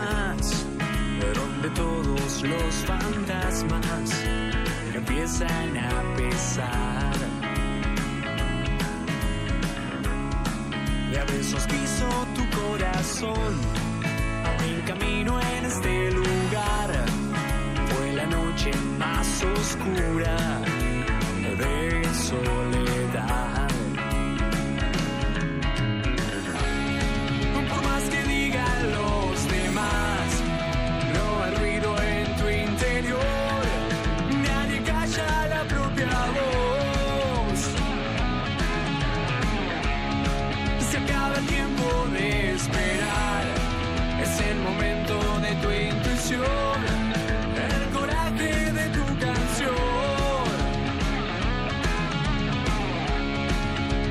más, donde todos los fantasmas empiezan a pesar. Y a besos quiso tu corazón, en camino en este lugar. Fue la noche más oscura tu intuición. El coraje de tu canción.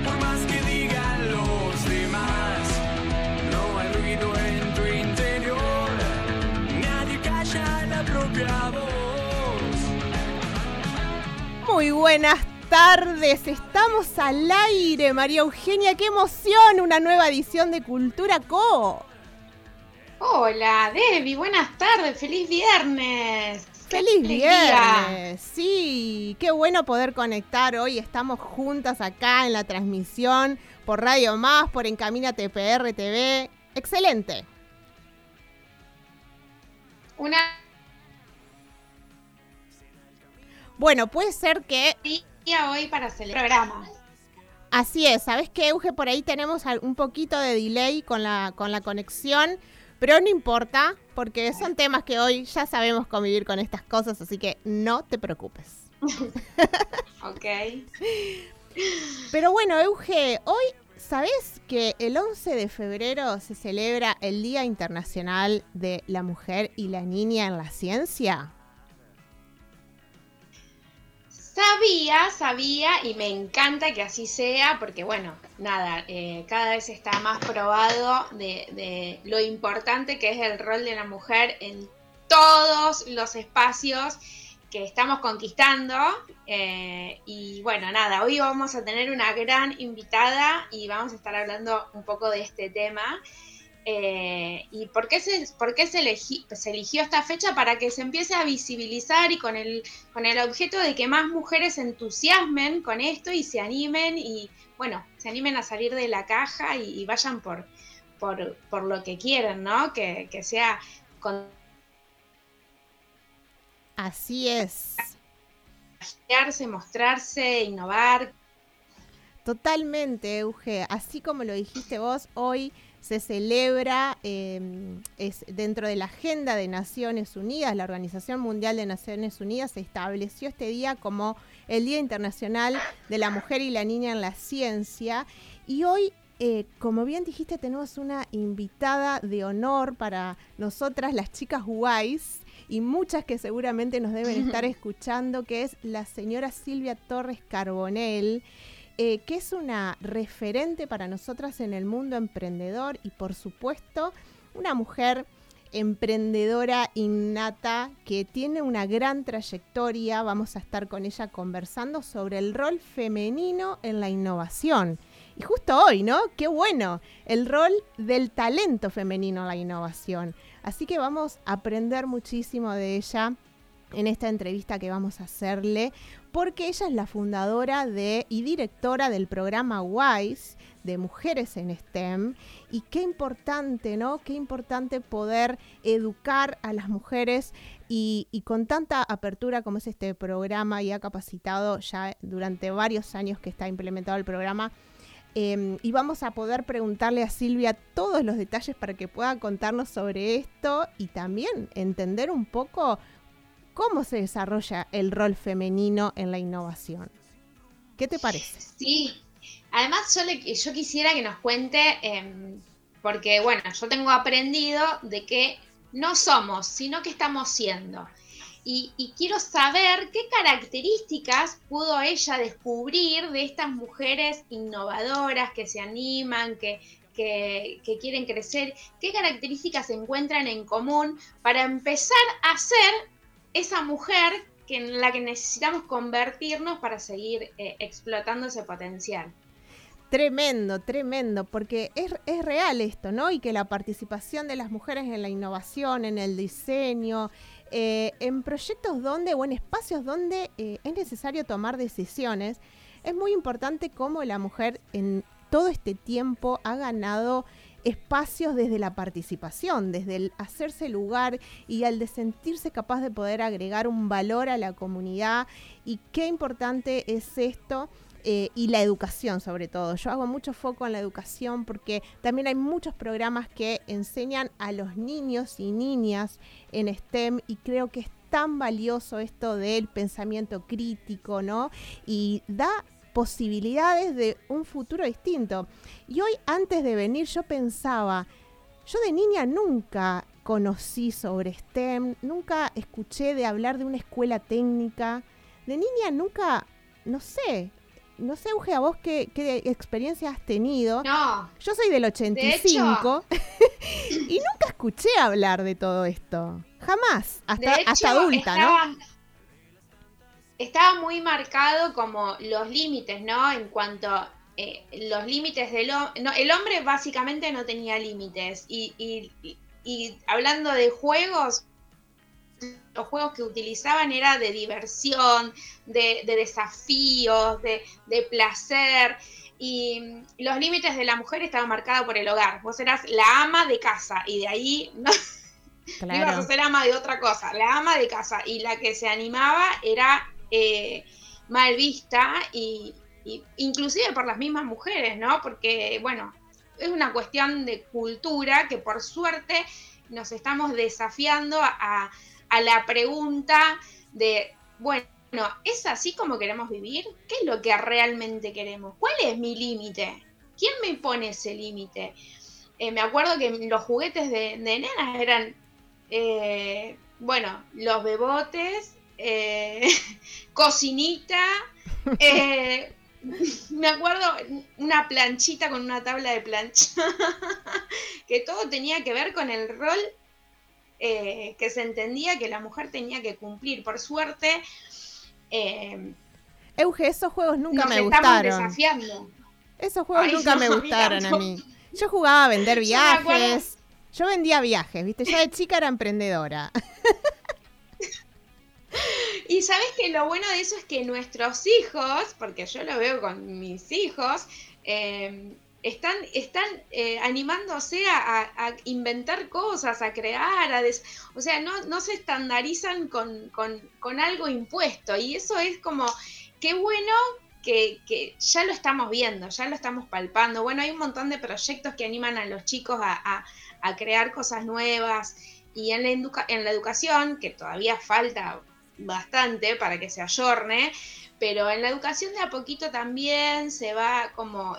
Por más que digan los demás, no hay ruido en tu interior. Nadie calla la propia voz. Muy buenas tardes, estamos al aire, María Eugenia, qué emoción, una nueva edición de Cultura Co. Hola, Debbie, buenas tardes, feliz viernes. ¡Qué ¡Feliz viernes! Sí, qué bueno poder conectar hoy, estamos juntas acá en la transmisión por Radio Más, por Encamínate PR TV. Excelente. Una Bueno, puede ser que día hoy para celebrar. Así es, ¿sabes qué, Euge? Por ahí tenemos un poquito de delay con la, con la conexión, pero no importa, porque son temas que hoy ya sabemos convivir con estas cosas, así que no te preocupes. Ok. Pero bueno, Euge, hoy, ¿sabes que el 11 de febrero se celebra el Día Internacional de la Mujer y la Niña en la Ciencia? Sabía, sabía y me encanta que así sea porque bueno, nada, eh, cada vez está más probado de, lo importante que es el rol de la mujer en todos los espacios que estamos conquistando. eh, y bueno, nada, hoy vamos a tener una gran invitada y vamos a estar hablando un poco de este tema. Eh, ¿Y por qué, se, por qué se, elegi- se eligió esta fecha? Para que se empiece a visibilizar y con el, con el objeto de que más mujeres se entusiasmen con esto y se animen y, bueno, se animen a salir de la caja y, y vayan por, por, por lo que quieren, ¿no? Que, que sea con Así es. mostrarse, innovar. Totalmente, Euge. Así como lo dijiste vos, hoy se celebra, eh, es dentro de la agenda de Naciones Unidas, la Organización Mundial de Naciones Unidas se estableció este día como el Día Internacional de la Mujer y la Niña en la Ciencia. Y hoy, eh, como bien dijiste, tenemos una invitada de honor para nosotras, las chicas guays, y muchas que seguramente nos deben estar escuchando, que es la señora Silvia Torres Carbonell eh, que es una referente para nosotras en el mundo emprendedor y por supuesto una mujer emprendedora innata que tiene una gran trayectoria. Vamos a estar con ella conversando sobre el rol femenino en la innovación. Y justo hoy, ¿no? Qué bueno, el rol del talento femenino en la innovación. Así que vamos a aprender muchísimo de ella en esta entrevista que vamos a hacerle, porque ella es la fundadora de y directora del programa WISE de Mujeres en STEM. Y qué importante, ¿no? Qué importante poder educar a las mujeres y, con tanta apertura como es este programa y ha capacitado ya durante varios años que está implementado el programa. Eh, y vamos a poder preguntarle a Silvia todos los detalles para que pueda contarnos sobre esto y también entender un poco cómo se desarrolla el rol femenino en la innovación. ¿Qué te parece? Sí, además yo, quisiera que nos cuente, em, porque bueno, yo tengo aprendido de que no somos, sino que estamos siendo. Y, quiero saber qué características pudo ella descubrir de estas mujeres innovadoras que se animan, que quieren crecer, qué características se encuentran en común para empezar a ser esa mujer que en la que necesitamos convertirnos para seguir eh, explotando ese potencial. Tremendo, tremendo, porque es, es, real esto, ¿no? Y que la participación de las mujeres en la innovación, en el diseño, eh, en proyectos donde o en espacios donde eh, es necesario tomar decisiones, es muy importante cómo la mujer en todo este tiempo ha ganado espacios desde la participación, desde el hacerse lugar y al de sentirse capaz de poder agregar un valor a la comunidad. Y qué importante es esto. Eh, y la educación sobre todo. Yo hago mucho foco en la educación porque también hay muchos programas que enseñan a los niños y niñas en STEM y creo que es tan valioso esto del pensamiento crítico, ¿no? Y da posibilidades de un futuro distinto. Y hoy antes de venir yo pensaba, yo de niña nunca conocí sobre STEM, nunca escuché de hablar de una escuela técnica, de niña nunca, no sé, no sé, Euge, a vos qué, qué experiencia has tenido. No. Yo soy del 85 y nunca escuché hablar de todo esto. Jamás, hasta, hasta adulta, ¿no? Estaba muy marcado como los límites, ¿no? En cuanto eh, los límites del hombre, no, el hombre básicamente no tenía límites y, y, y, hablando de juegos, los juegos que utilizaban era de diversión, de, de desafíos, de, de, placer. Y los límites de la mujer estaban marcados por el hogar. Vos eras la ama de casa y de ahí no, no ibas a ser ama de otra cosa, la ama de casa. Y la que se animaba era eh, mal vista y, inclusive por las mismas mujeres, ¿no? Porque, bueno, es una cuestión de cultura que por suerte nos estamos desafiando a, la pregunta de, bueno, ¿es así como queremos vivir? ¿Qué es lo que realmente queremos? ¿Cuál es mi límite? ¿Quién me pone ese límite? Eh, me acuerdo que los juguetes de, de nenas eran, eh, bueno, los bebotes, eh, cocinita, eh, me acuerdo una planchita con una tabla de plancha, que todo tenía que ver con el rol eh, que se entendía que la mujer tenía que cumplir. Por suerte... Euge, esos juegos nunca me gustaron. Desafiando. Esos juegos nunca me gustaron a mí. Yo jugaba a vender viajes. Yo vendía viajes, ¿viste? Yo de chica era emprendedora. Y sabes que lo bueno de eso es que nuestros hijos, porque yo lo veo con mis hijos, em, están, están eh, animándose a, inventar cosas, a crear, a o sea, no, no se estandarizan con, con, algo impuesto. Y eso es como, qué bueno que, que, ya lo estamos viendo, ya lo estamos palpando. Bueno, hay un montón de proyectos que animan a los chicos a, a crear cosas nuevas. Y en la, en la educación, que todavía falta bastante para que se ayorne, pero en la educación de a poquito también se va como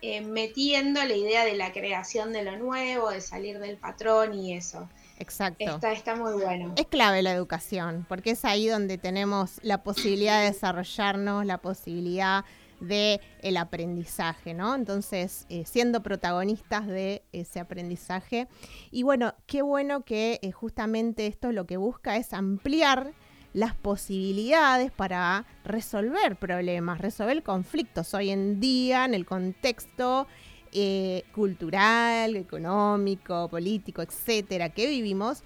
eh, metiendo la idea de la creación de lo nuevo, de salir del patrón y eso. Exacto. Está, está muy bueno. Es clave la educación, porque es ahí donde tenemos la posibilidad de desarrollarnos, la posibilidad de el aprendizaje, ¿no? Entonces, eh, siendo protagonistas de ese aprendizaje. Y bueno, qué bueno que eh, justamente esto lo que busca es ampliar las posibilidades para resolver problemas, resolver conflictos hoy en día en el contexto eh, cultural, económico, político, etcétera, que vivimos.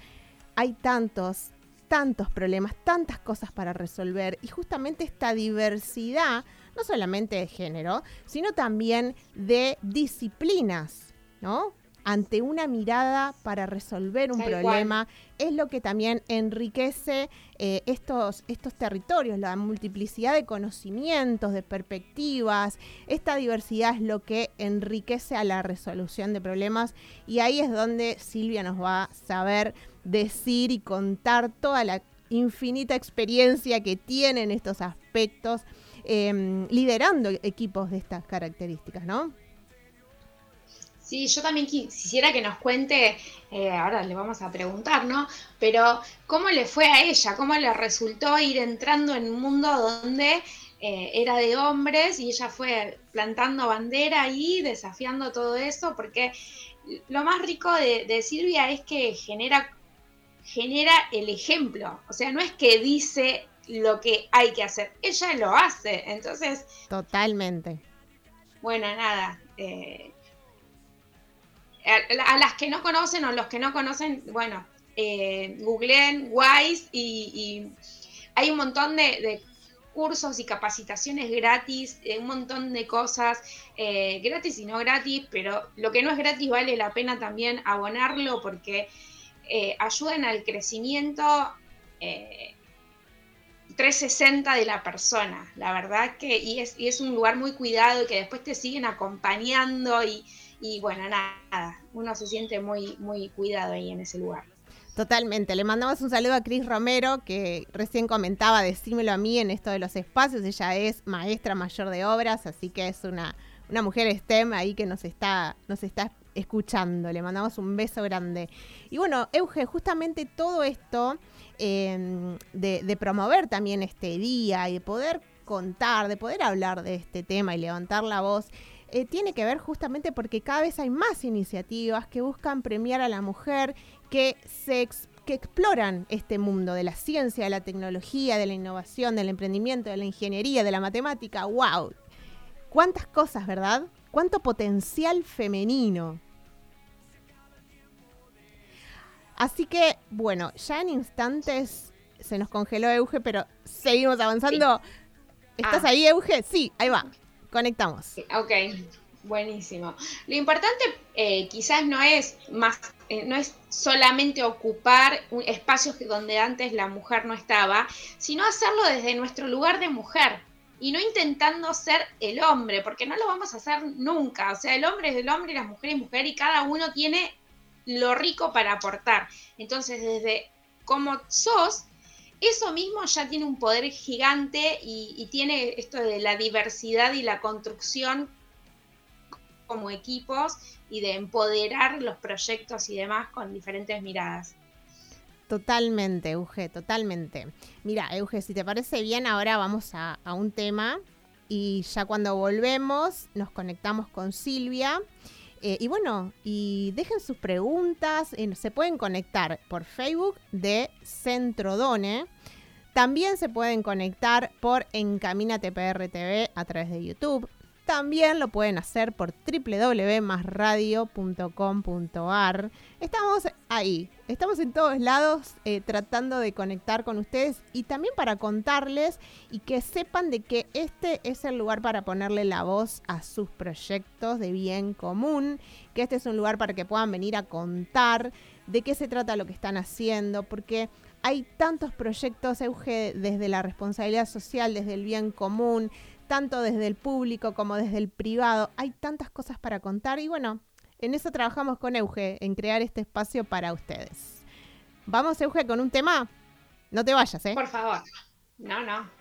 Hay tantos, tantos problemas, tantas cosas para resolver y justamente esta diversidad no solamente de género, sino también de disciplinas, ¿no? Ante una mirada para resolver un problema, es lo que también enriquece eh, estos, estos territorios, la multiplicidad de conocimientos, de perspectivas. Esta diversidad es lo que enriquece a la resolución de problemas y ahí es donde Silvia nos va a saber decir y contar toda la infinita experiencia que tiene en estos aspectos Em, liderando equipos de estas características, ¿no? Sí, yo también quisiera que nos cuente, eh, ahora le vamos a preguntar, ¿no? Pero cómo le fue a ella, cómo le resultó ir entrando en un mundo donde eh, era de hombres y ella fue plantando bandera ahí, desafiando todo eso, porque lo más rico de, de Silvia es que genera, genera el ejemplo, o sea, no es que dice lo que hay que hacer. Ella lo hace, entonces... Totalmente. bueno, nada. Eh, a, las que no conocen o los que no conocen, bueno, eh, googleen Wise y, hay un montón de, cursos y capacitaciones gratis, eh, un montón de cosas eh, gratis y no gratis, pero lo que no es gratis vale la pena también abonarlo porque ayudan al crecimiento 360 de la persona, la verdad que, y es, y es un lugar muy cuidado y que después te siguen acompañando y, y bueno, nada, uno se siente muy, muy cuidado ahí en ese lugar. Totalmente. Le mandamos un saludo a Cris Romero, que recién comentaba, decímelo a mí en esto de los espacios. Ella es maestra mayor de obras, así que es una, una mujer STEM ahí que nos está, nos está escuchando. Le mandamos un beso grande. Y bueno, Euge, justamente todo esto em, de, promover también este día y de poder contar, de poder hablar de este tema y levantar la voz, eh, tiene que ver justamente porque cada vez hay más iniciativas que buscan premiar a la mujer, que se que exploran este mundo de la ciencia, de la tecnología, de la innovación, del emprendimiento, de la ingeniería, de la matemática. ¡Wow! ¿Cuántas cosas, verdad? ¿Cuánto potencial femenino? Así que, bueno, ya en instantes se nos congeló Euge, pero seguimos avanzando. ¿Estás ah. ahí, Euge? Sí, ahí va. Conectamos. Ok, buenísimo. Lo importante eh, quizás no es más, eh, no es solamente ocupar un espacios donde antes la mujer no estaba, sino hacerlo desde nuestro lugar de mujer y no intentando ser el hombre, porque no lo vamos a hacer nunca. O sea, el hombre es el hombre y la mujer es mujer y cada uno tiene lo rico para aportar. Entonces, desde cómo sos, eso mismo ya tiene un poder gigante y, tiene esto de la diversidad y la construcción como equipos y de empoderar los proyectos y demás con diferentes miradas. Totalmente, Euge, totalmente. Mira, Euge, si te parece bien, ahora vamos a, un tema y ya cuando volvemos nos conectamos con Silvia. Eh, y bueno, y dejen sus preguntas, eh, se pueden conectar por Facebook de Centrodone. También se pueden conectar por Encamínate PRTV a través de YouTube. También lo pueden hacer por www.masradio.com.ar. Estamos ahí, estamos en todos lados eh, tratando de conectar con ustedes y también para contarles y que sepan de que este es el lugar para ponerle la voz a sus proyectos de bien común, que este es un lugar para que puedan venir a contar de qué se trata lo que están haciendo, porque hay tantos proyectos, Euge, desde la responsabilidad social, desde el bien común, tanto desde el público como desde el privado. Hay tantas cosas para contar y bueno, en eso trabajamos con Euge, en crear este espacio para ustedes. Vamos, Euge, con un tema. No te vayas, ¿eh? Por favor. No, no.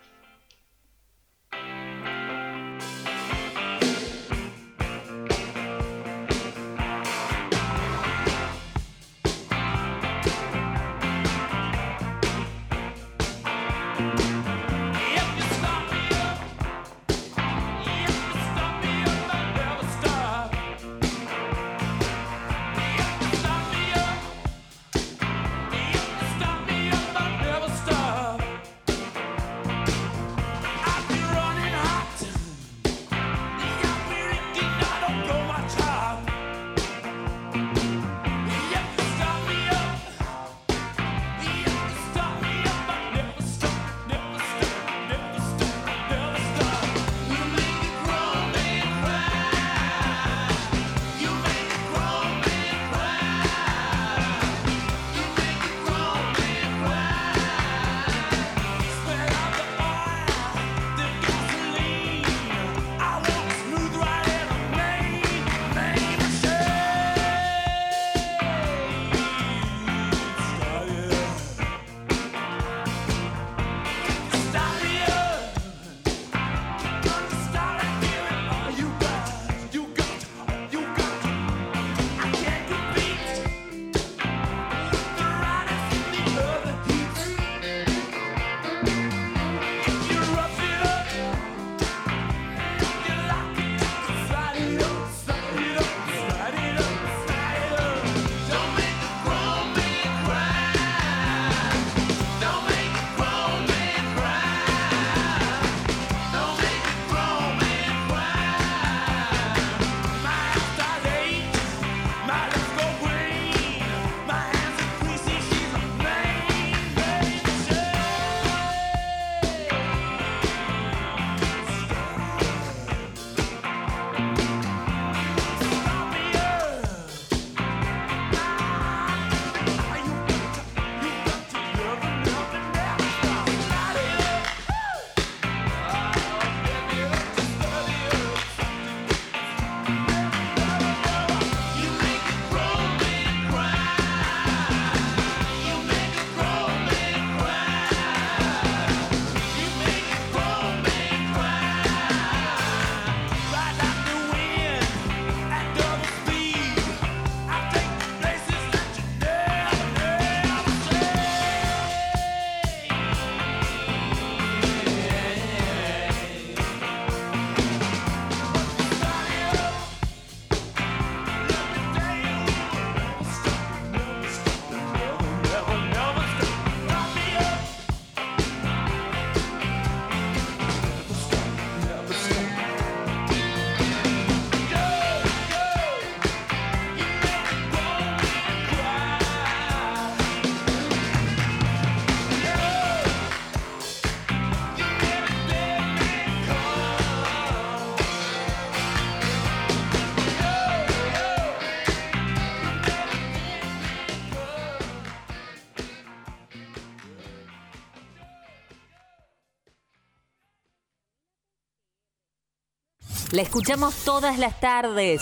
La escuchamos todas las tardes.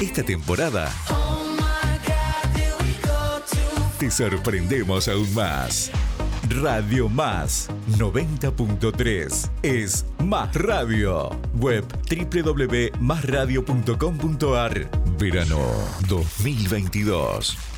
Esta temporada te sorprendemos aún más. Radio Más 90.3 es Más Radio. Web www.másradio.com.ar Verano 2022.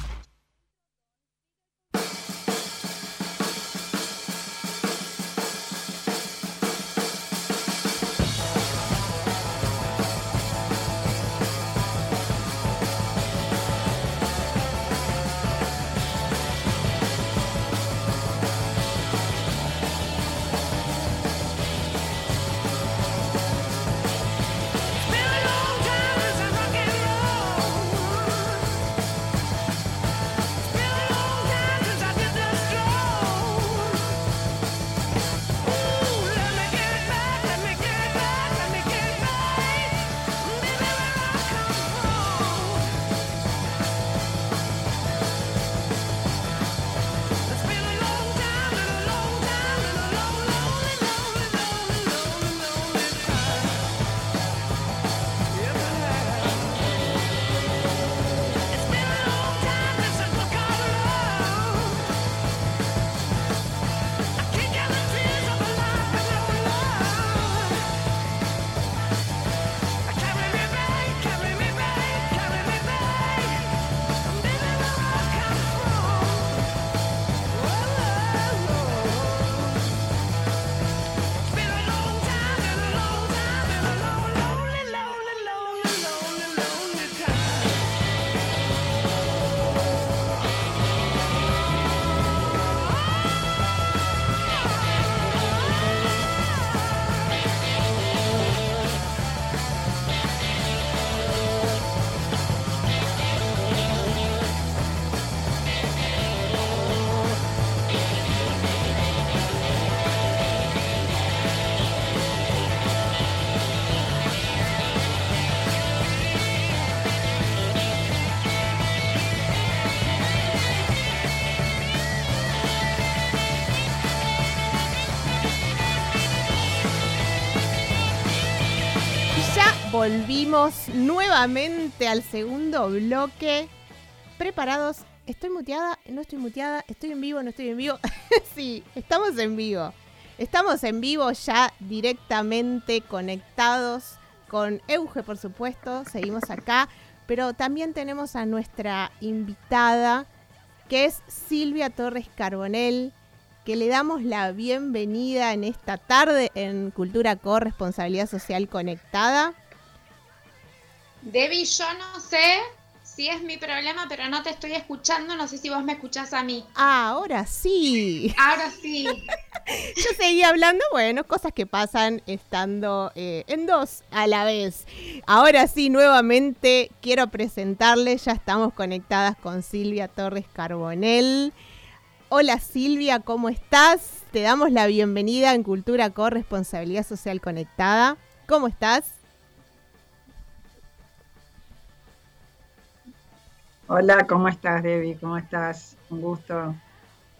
Volvimos nuevamente al segundo bloque. ¿Preparados? ¿Estoy muteada? ¿No estoy muteada? ¿Estoy en vivo? ¿No estoy en vivo? sí, estamos en vivo. Estamos en vivo ya directamente conectados con Euge, por supuesto. Seguimos acá. Pero también tenemos a nuestra invitada, que es Silvia Torres Carbonell, que le damos la bienvenida en esta tarde en Cultura Corresponsabilidad Social Conectada. Debbie, yo no sé si es mi problema, pero no te estoy escuchando. No sé si vos me escuchás a mí. Ah, ahora sí. Ahora sí. Yo seguía hablando, bueno, cosas que pasan estando eh, en dos a la vez. Ahora sí, nuevamente quiero presentarle, ya estamos conectadas con Silvia Torres Carbonell. Hola Silvia, ¿cómo estás? Te damos la bienvenida en Cultura Corresponsabilidad Social Conectada. ¿Cómo estás? Hola, ¿cómo estás, Debbie? ¿Cómo estás? Un gusto.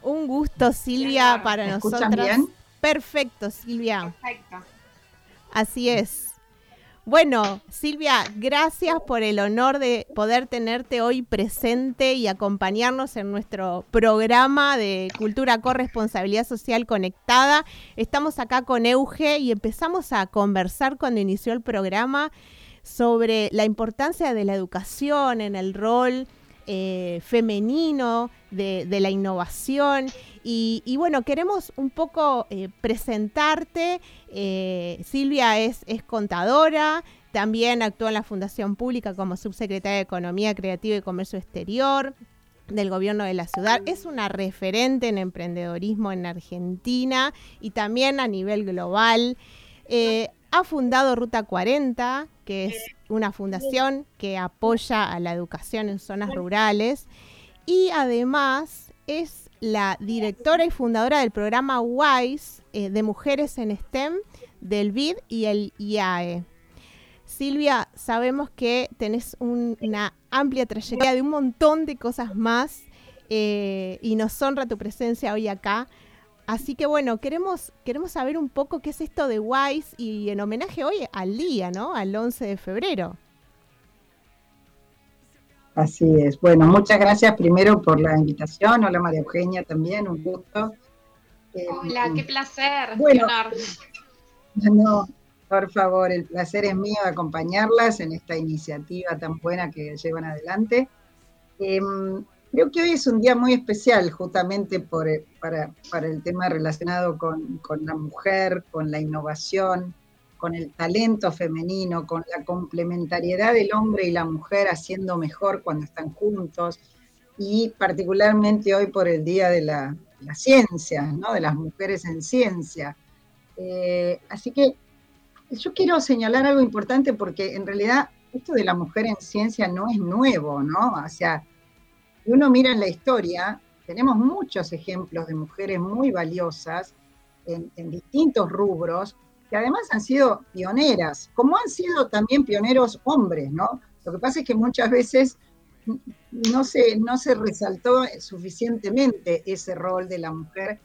Un gusto, Silvia, Bien, para ¿me nosotros. escuchan bien? Perfecto, Silvia. Perfecto. Así es. Bueno, Silvia, gracias por el honor de poder tenerte hoy presente y acompañarnos en nuestro programa de Cultura Corresponsabilidad Social Conectada. Estamos acá con Euge y empezamos a conversar cuando inició el programa sobre la importancia de la educación en el rol eh, femenino, de, la innovación. Y, bueno, queremos un poco eh, presentarte. Eh, Silvia es, es contadora, también actúa en la Fundación Pública como subsecretaria de Economía Creativa y Comercio Exterior del gobierno de la ciudad. Es una referente en emprendedorismo en Argentina y también a nivel global. Ha fundado Ruta 40, que es una fundación que apoya a la educación en zonas rurales. Y además es la directora y fundadora del programa WISE eh, de Mujeres en STEM del BID y el IAE. Silvia, sabemos que tenés un- una amplia trayectoria de un montón de cosas más eh, y nos honra tu presencia hoy acá. Así que bueno, queremos, queremos saber un poco qué es esto de WISE y en homenaje hoy al día, ¿no? Al 11 de febrero. Así es. Bueno, muchas gracias primero por la invitación. Hola María Eugenia también, un gusto. Eh, Hola, qué placer. Bueno, no, por favor, el placer es mío de acompañarlas en esta iniciativa tan buena que llevan adelante. Em, creo que hoy es un día muy especial justamente eh, para, para, el tema relacionado con, con la mujer, con la innovación, con el talento femenino, con la complementariedad del hombre y la mujer haciendo mejor cuando están juntos, y particularmente hoy por el Día de la, Ciencia, ¿no? de las mujeres en ciencia. Eh, así que yo quiero señalar algo importante porque en realidad esto de la mujer en ciencia no es nuevo, ¿no? O sea, si uno mira en la historia, tenemos muchos ejemplos de mujeres muy valiosas en, distintos rubros, que además han sido pioneras, como han sido también pioneros hombres, ¿no? Lo que pasa es que muchas veces no se, no se resaltó suficientemente ese rol de la mujer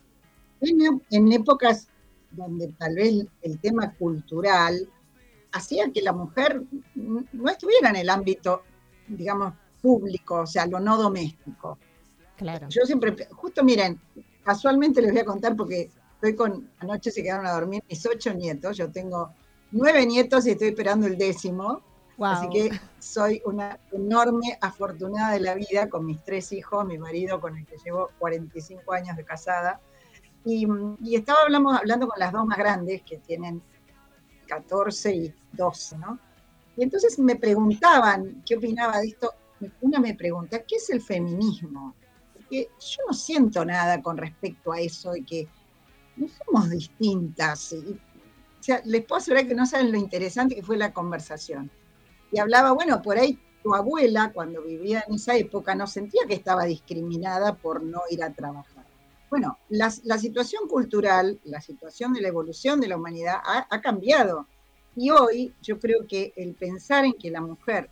en épocas donde tal vez el tema cultural hacía que la mujer no estuviera en el ámbito, digamos, público, o sea, lo no doméstico. Claro. Yo siempre, justo miren, casualmente les voy a contar porque estoy con, anoche se quedaron a dormir mis ocho nietos, yo tengo nueve nietos y estoy esperando el décimo, así que soy una enorme afortunada de la vida con mis tres hijos, mi marido con el que llevo 45 años de casada, y, y estaba hablando, hablando con las dos más grandes, que tienen 14 y 12, ¿no? Y entonces me preguntaban qué opinaba de esto. Una me pregunta, ¿qué es el feminismo? Porque yo no siento nada con respecto a eso de que no somos distintas. o sea, les puedo asegurar que no saben lo interesante que fue la conversación. Y hablaba, bueno, por ahí tu abuela, cuando vivía en esa época, no sentía que estaba discriminada por no ir a trabajar. Bueno, la, situación cultural, la situación de la evolución de la humanidad ha, cambiado. Y hoy yo creo que el pensar en que la mujer,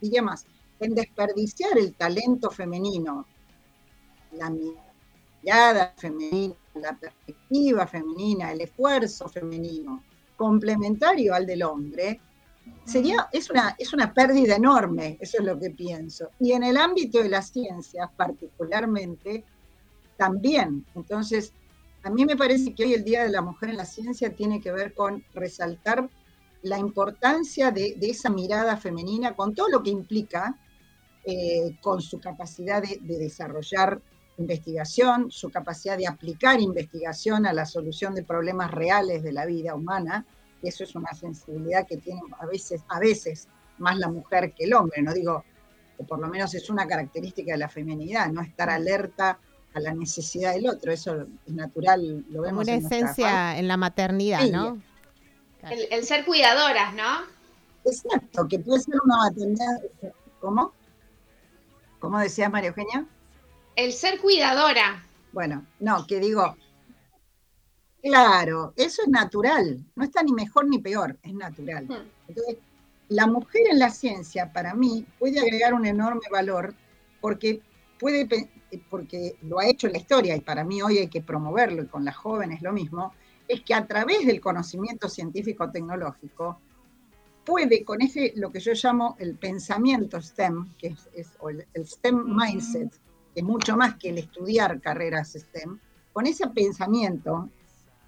diría más, en desperdiciar el talento femenino, la mirada femenina, la perspectiva femenina, el esfuerzo femenino, complementario al del hombre, sería, es una, es una pérdida enorme, eso es lo que pienso. Y en el ámbito de las ciencias, particularmente, también. Entonces, a mí me parece que hoy el Día de la Mujer en la Ciencia tiene que ver con resaltar la importancia de, esa mirada femenina con todo lo que implica, eh, con su capacidad de desarrollar investigación, su capacidad de aplicar investigación a la solución de problemas reales de la vida humana, y eso es una sensibilidad que tiene a veces, a veces más la mujer que el hombre, no digo que por lo menos es una característica de la feminidad, no estar alerta a la necesidad del otro, eso es natural, lo vemos. Como una esencia en la maternidad, ¿no? El, el, ser cuidadoras, ¿no? Exacto, que puede ser una maternidad, ¿cómo? ¿Cómo decía María Eugenia? El ser cuidadora. Bueno, no, que digo, claro, eso es natural, no está ni mejor ni peor, es natural. Hmm. Entonces, la mujer en la ciencia, para mí, puede agregar un enorme valor porque puede, porque lo ha hecho en la historia y para mí hoy hay que promoverlo y con las jóvenes lo mismo, es que a través del conocimiento científico-tecnológico puede con ese, lo que yo llamo el pensamiento STEM, que es, el STEM mindset, que es mucho más que el estudiar carreras STEM, con ese pensamiento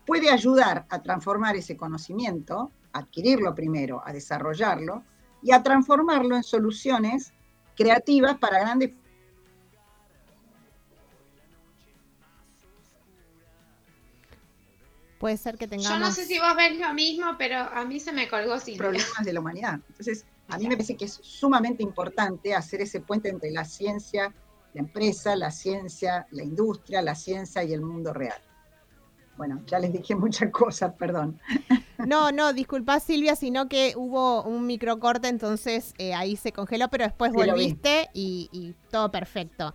puede ayudar a transformar ese conocimiento, a adquirirlo primero, a desarrollarlo y a transformarlo en soluciones creativas para grandes Puede ser que tengamos. Yo no sé si vos ves lo mismo, pero a mí se me colgó sin problemas de la humanidad. Entonces, a mí me parece que es sumamente importante hacer ese puente entre la ciencia la empresa, la ciencia, la industria, la ciencia y el mundo real. Bueno, ya les dije muchas cosas, perdón. No, no, disculpa Silvia, sino que hubo un microcorte, entonces eh, ahí se congeló, pero después volviste y, todo perfecto.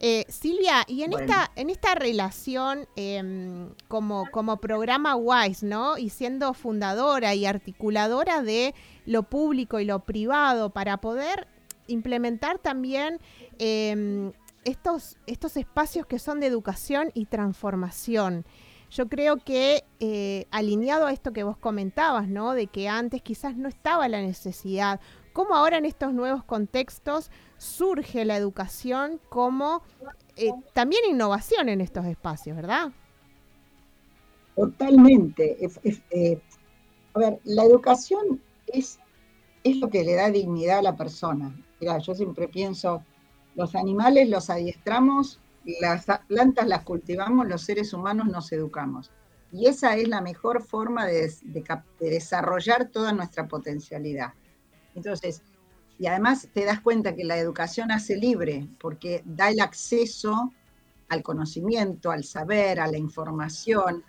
Eh, Silvia, y en esta en esta relación em, como, como programa WISE, ¿no? Y siendo fundadora y articuladora de lo público y lo privado para poder implementar también Em, estos, estos espacios que son de educación y transformación. yo creo que eh, alineado a esto que vos comentabas, ¿no? De que antes quizás no estaba la necesidad, cómo ahora en estos nuevos contextos surge la educación como eh, también innovación en estos espacios, ¿verdad? Totalmente. Eh, a ver, la educación es, es lo que le da dignidad a la persona. Mira, yo siempre pienso, los animales los adiestramos, las plantas las cultivamos, los seres humanos nos educamos. Y esa es la mejor forma de, desarrollar toda nuestra potencialidad. Entonces, y además te das cuenta que la educación hace libre, porque da el acceso al conocimiento, al saber, a la información,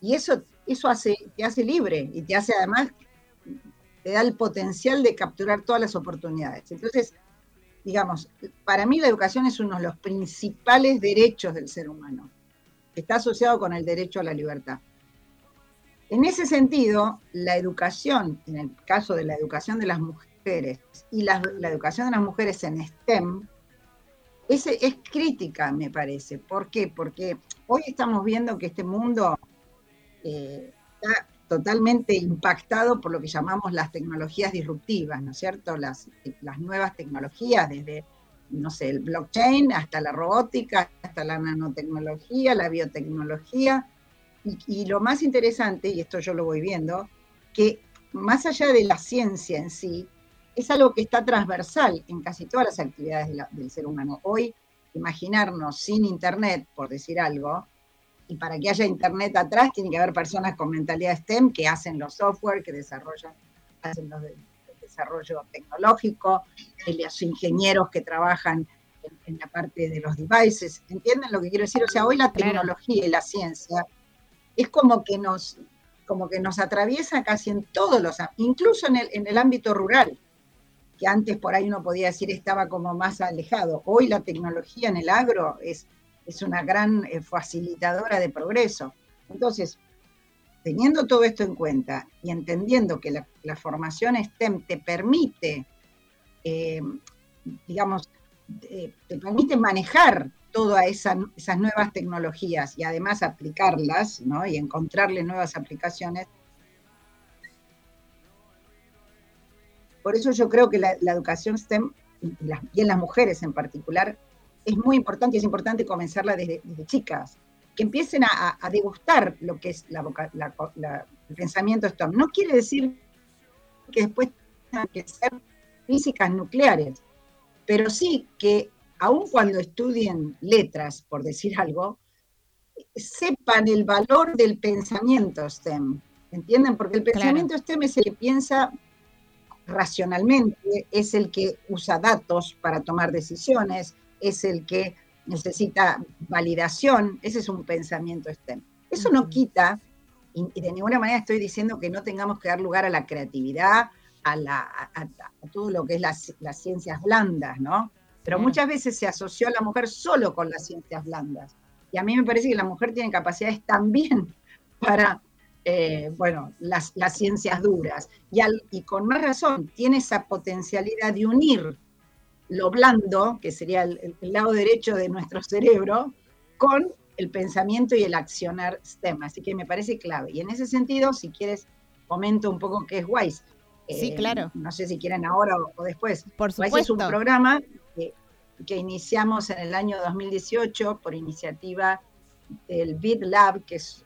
y eso, eso hace, te hace libre y te hace además, te da el potencial de capturar todas las oportunidades. Entonces, digamos, para mí la educación es uno de los principales derechos del ser humano. Está asociado con el derecho a la libertad. En ese sentido, la educación, en el caso de la educación de las mujeres y la, educación de las mujeres en STEM, es, es crítica, me parece. ¿Por qué? Porque hoy estamos viendo que este mundo eh, está totalmente impactado por lo que llamamos las tecnologías disruptivas, ¿no es cierto? Las, las nuevas tecnologías, desde, no sé, el blockchain hasta la robótica, hasta la nanotecnología, la biotecnología. Y, lo más interesante, y esto yo lo voy viendo, que más allá de la ciencia en sí, es algo que está transversal en casi todas las actividades del ser humano. Hoy, imaginarnos sin Internet, por decir algo, y para que haya Internet atrás tiene que haber personas con mentalidad STEM que hacen los software, que desarrollan, hacen los el desarrollo tecnológico, los ingenieros que trabajan en, la parte de los devices. ¿Entienden lo que quiero decir? O sea, hoy la tecnología y la ciencia es como que nos como que nos atraviesa casi en todos los, incluso en el, en el ámbito rural, que antes por ahí uno podía decir estaba como más alejado. Hoy la tecnología en el agro es es una gran eh, facilitadora de progreso. Entonces, teniendo todo esto en cuenta y entendiendo que la, formación STEM te permite, eh, digamos, te permite manejar todas esas nuevas tecnologías y además aplicarlas ¿no? y encontrarle nuevas aplicaciones. Por eso yo creo que la, educación STEM, y en las mujeres en particular, es muy importante y es importante comenzarla desde, chicas, que empiecen a, degustar lo que es la, el pensamiento STEM. No quiere decir que después tengan que ser físicas nucleares, pero sí que aun cuando estudien letras, por decir algo, sepan el valor del pensamiento STEM. ¿Entienden? Porque el pensamiento STEM es el que piensa racionalmente, es el que usa datos para tomar decisiones, es el que necesita validación, ese es un pensamiento STEM. Eso no quita, y, de ninguna manera estoy diciendo que no tengamos que dar lugar a la creatividad, a, la, todo lo que es las, ciencias blandas, ¿no? Pero muchas veces se asoció a la mujer solo con las ciencias blandas. Y a mí me parece que la mujer tiene capacidades también para, eh, bueno, las, ciencias duras. Y, y con más razón, tiene esa potencialidad de unir lo blando, que sería el, lado derecho de nuestro cerebro, con el pensamiento y el accionar STEM. Así que me parece clave. Y en ese sentido, si quieres, comento un poco qué es WISE. Sí, eh, claro. No sé si quieren ahora o, después. Por supuesto. WISE es un programa que, iniciamos en el año 2018 por iniciativa del BID Lab, que es,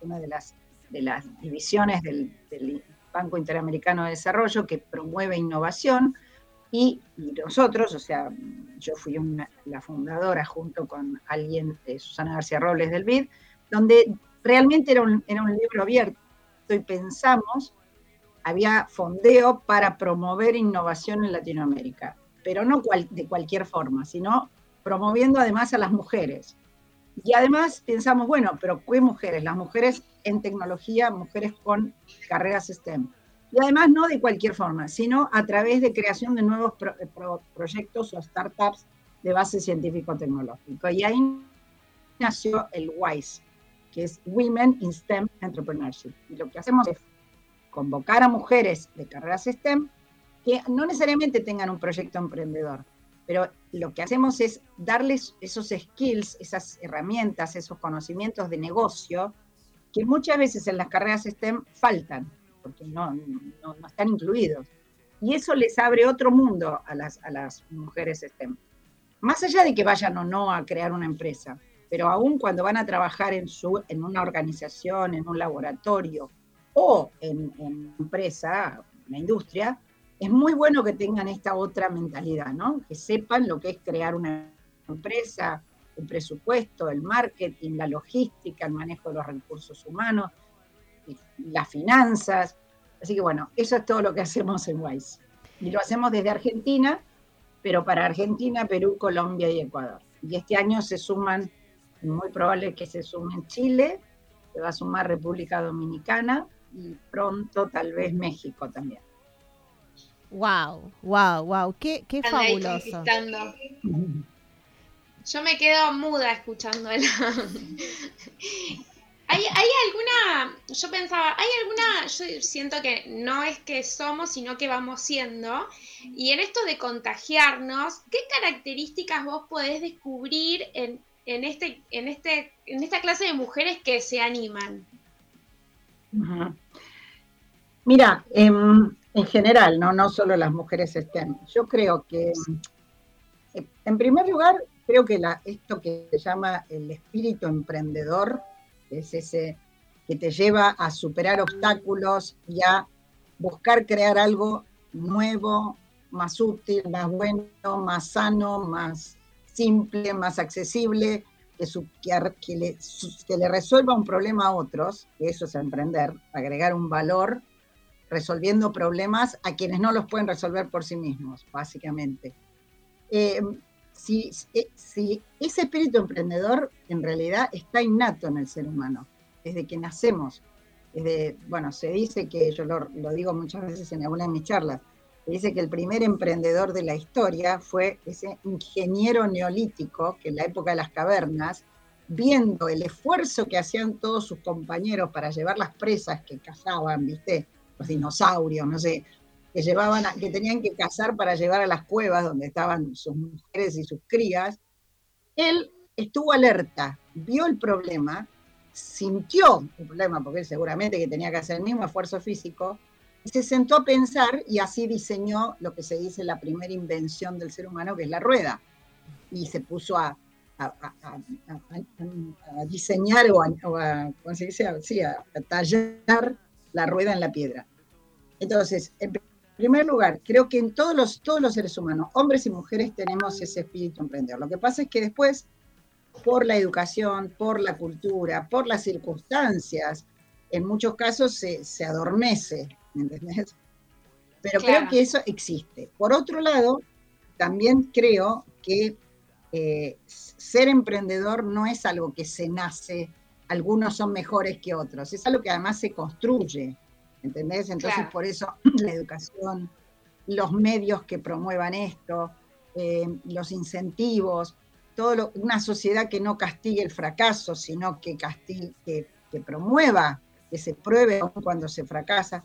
una de las, de las divisiones del, Banco Interamericano de Desarrollo que promueve innovación y, nosotros, o sea, yo fui la fundadora junto con alguien, de Susana García Robles del BID, donde realmente era un, era un libro abierto y pensamos, había fondeo para promover innovación en Latinoamérica, pero no de cualquier forma, sino promoviendo además a las mujeres. Y además pensamos, bueno, pero ¿qué mujeres? Las mujeres en tecnología, mujeres con carreras STEM. Y además no de cualquier forma, sino a través de creación de nuevos eh, proyectos o startups de base científico-tecnológico. Y ahí nació el WISE, que es Women in STEM Entrepreneurship. Y lo que hacemos es convocar a mujeres de carreras STEM que no necesariamente tengan un proyecto emprendedor, pero lo que hacemos es darles esos skills, esas herramientas, esos conocimientos de negocio que muchas veces en las carreras STEM faltan, porque no, no, están incluidos. Y eso les abre otro mundo a las, a las mujeres STEM. Más allá de que vayan o no a crear una empresa, pero aún cuando van a trabajar en, su, en una organización, en un laboratorio o en, en empresa, una industria, es muy bueno que tengan esta otra mentalidad, ¿no? Que sepan lo que es crear una empresa, el presupuesto, el marketing, la logística, el manejo de los recursos humanos, las finanzas. Así que bueno, eso es todo lo que hacemos en WISE. Y lo hacemos desde Argentina, pero para Argentina, Perú, Colombia y Ecuador. Y este año se suman, muy probable que se sumen Chile, se va a sumar República Dominicana y pronto tal vez México también. Wow, wow, wow, qué, qué fabuloso. Yo me quedo muda escuchando el... ¿Hay, ¿Hay alguna, yo pensaba, hay alguna, yo siento que no es que somos, sino que vamos siendo, y en esto de contagiarnos, ¿qué características vos podés descubrir en, en, este, en, este, en esta clase de mujeres que se animan? Mira, en, en, general, ¿no? no solo las mujeres STEM, yo creo que, en primer lugar, creo que esto que se llama el espíritu emprendedor, es ese que te lleva a superar obstáculos y a buscar crear algo nuevo, más útil, más bueno, más sano, más simple, más accesible, que, que, le, que, le, resuelva un problema a otros, que eso es emprender, agregar un valor resolviendo problemas a quienes no los pueden resolver por sí mismos, básicamente. Eh, si, si, ese espíritu emprendedor en realidad está innato en el ser humano, desde que nacemos. Bueno, se dice que, yo lo, lo digo muchas veces en alguna de mis charlas, se dice que el primer emprendedor de la historia fue ese ingeniero neolítico que en la época de las cavernas, viendo el esfuerzo que hacían todos sus compañeros para llevar las presas que cazaban, ¿viste? Los dinosaurios, no sé, que llevaban, que tenían que cazar para llevar a las cuevas donde estaban sus mujeres y sus crías, él estuvo alerta, vio el problema, sintió el problema, porque él seguramente que tenía que hacer el mismo esfuerzo físico, y se sentó a pensar y así diseñó lo que se dice la primera invención del ser humano, que es la rueda. Y se puso a, diseñar o, a, ¿cómo se dice? Sí, a, tallar la rueda en la piedra. Entonces, en primer lugar, creo que en todos los, todos los seres humanos, hombres y mujeres, tenemos ese espíritu emprendedor. Lo que pasa es que después, por la educación, por la cultura, por las circunstancias, en muchos casos se, adormece, ¿me entendés? Pero creo que eso existe. Por otro lado, también creo que eh, ser emprendedor no es algo que se nace, algunos son mejores que otros, es algo que además se construye. ¿Entendés? Entonces, por eso la educación, los medios que promuevan esto, eh, los incentivos, todo una sociedad que no castigue el fracaso, sino que, castigue, que, promueva, que se pruebe cuando se fracasa.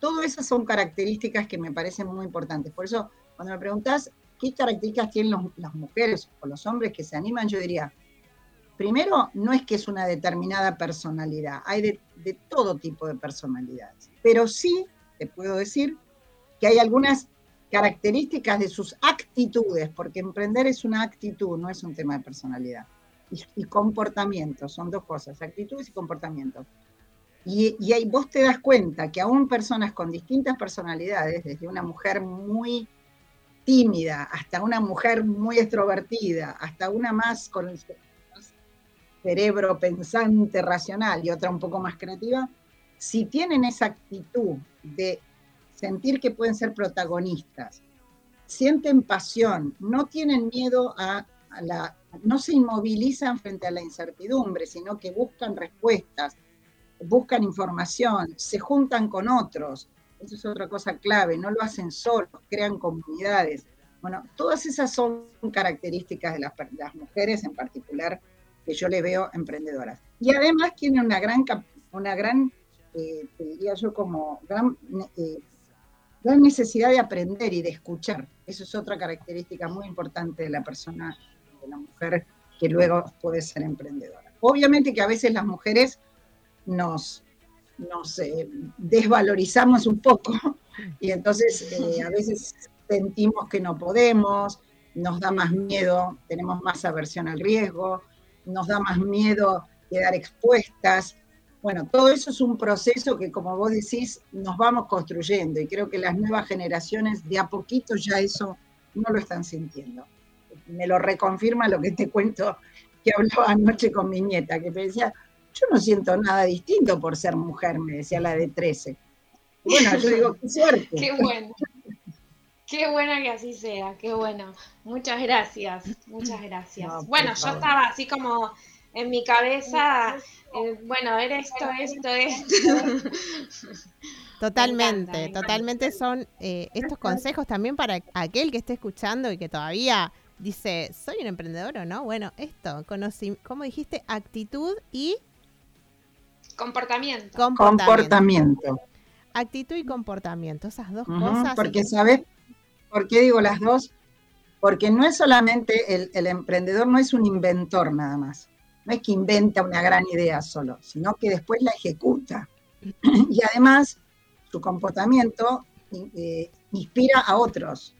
Todas esas son características que me parecen muy importantes. Por eso, cuando me preguntás qué características tienen las mujeres o los hombres que se animan, yo diría, primero, no es que es una determinada personalidad, hay de, todo tipo de personalidades, pero sí te puedo decir que hay algunas características de sus actitudes, porque emprender es una actitud, no es un tema de personalidad, y, comportamiento, son dos cosas, actitudes y comportamiento. Y, y vos te das cuenta que aún personas con distintas personalidades, desde una mujer muy tímida, hasta una mujer muy extrovertida, hasta una más con cerebro pensante, racional y otra un poco más creativa, si tienen esa actitud de sentir que pueden ser protagonistas, sienten pasión, no tienen miedo a, la, no se inmovilizan frente a la incertidumbre, sino que buscan respuestas, buscan información, se juntan con otros, eso es otra cosa clave, no lo hacen solos, crean comunidades. Bueno, todas esas son características de las, las mujeres en particular que yo le veo emprendedoras. Y además tiene una gran, una gran eh, diría yo, como gran, eh, gran necesidad de aprender y de escuchar. Eso es otra característica muy importante de la persona, de la mujer que luego puede ser emprendedora. Obviamente que a veces las mujeres nos, nos eh, desvalorizamos un poco y entonces a veces sentimos que no podemos, nos da más miedo, tenemos más aversión al riesgo, nos da más miedo quedar expuestas. Bueno, todo eso es un proceso que, como vos decís, nos vamos construyendo y creo que las nuevas generaciones de a poquito ya eso no lo están sintiendo. Me lo reconfirma lo que te cuento que hablaba anoche con mi nieta, que me decía, yo no siento nada distinto por ser mujer, me decía la de 13. Bueno, yo digo, qué suerte. Qué bueno. Qué bueno que así sea, qué bueno. Muchas gracias, muchas gracias. bueno, yo estaba así como en mi cabeza, eh, bueno, ver esto, esto, esto. Totalmente, totalmente son eh, estos consejos también para aquel que esté escuchando y que todavía dice, soy un emprendedor o no. Bueno, esto, conocí, ¿cómo dijiste? Actitud y... Comportamiento. Comportamiento. Actitud y comportamiento, esas dos cosas. Porque, ¿sabes por qué digo las dos? Porque no es solamente el, emprendedor, no es un inventor nada más. No es que inventa una gran idea solo, sino que después la ejecuta. y además, su comportamiento eh, inspira a otros.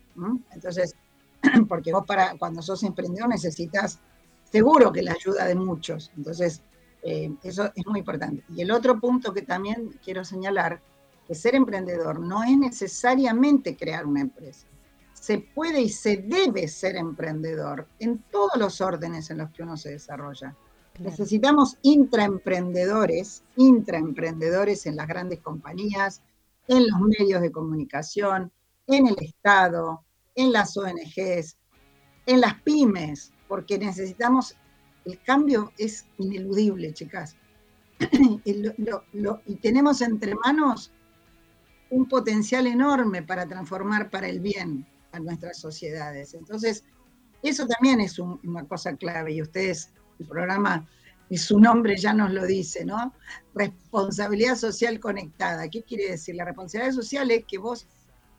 Entonces, porque vos para cuando sos emprendedor necesitas seguro que la ayuda de muchos. Entonces, eh, eso es muy importante. Y el otro punto que también quiero señalar, que ser emprendedor no es necesariamente crear una empresa. Se puede y se debe ser emprendedor en todos los órdenes en los que uno se desarrolla. Necesitamos intraemprendedores, intraemprendedores en las grandes compañías, en los medios de comunicación, en el Estado, en las ONGs, en las pymes, porque necesitamos, el cambio es ineludible, chicas. y tenemos entre manos un potencial enorme para transformar para el bien nuestras sociedades. Entonces, eso también es una cosa clave y ustedes, el programa y su nombre ya nos lo dice, ¿no? Responsabilidad social conectada. ¿Qué quiere decir? La responsabilidad social es que vos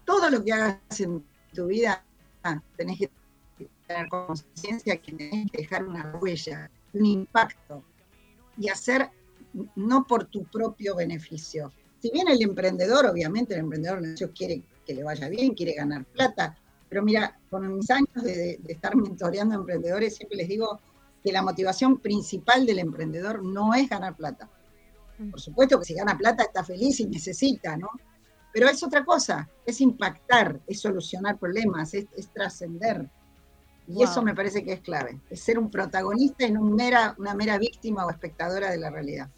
todo lo que hagas en tu vida tenés que tener conciencia que tenés que dejar una huella, un impacto y hacer no por tu propio beneficio. Si bien el emprendedor, obviamente el emprendedor quiere que le vaya bien, quiere ganar plata, pero mira, con mis años de, de estar mentoreando a emprendedores, siempre les digo que la motivación principal del emprendedor no es ganar plata. Mm. Por supuesto que si gana plata está feliz y necesita, ¿no? Pero es otra cosa, es impactar, es solucionar problemas, es, trascender. Y eso me parece que es clave, es ser un protagonista y no mera, una mera víctima o espectadora de la realidad.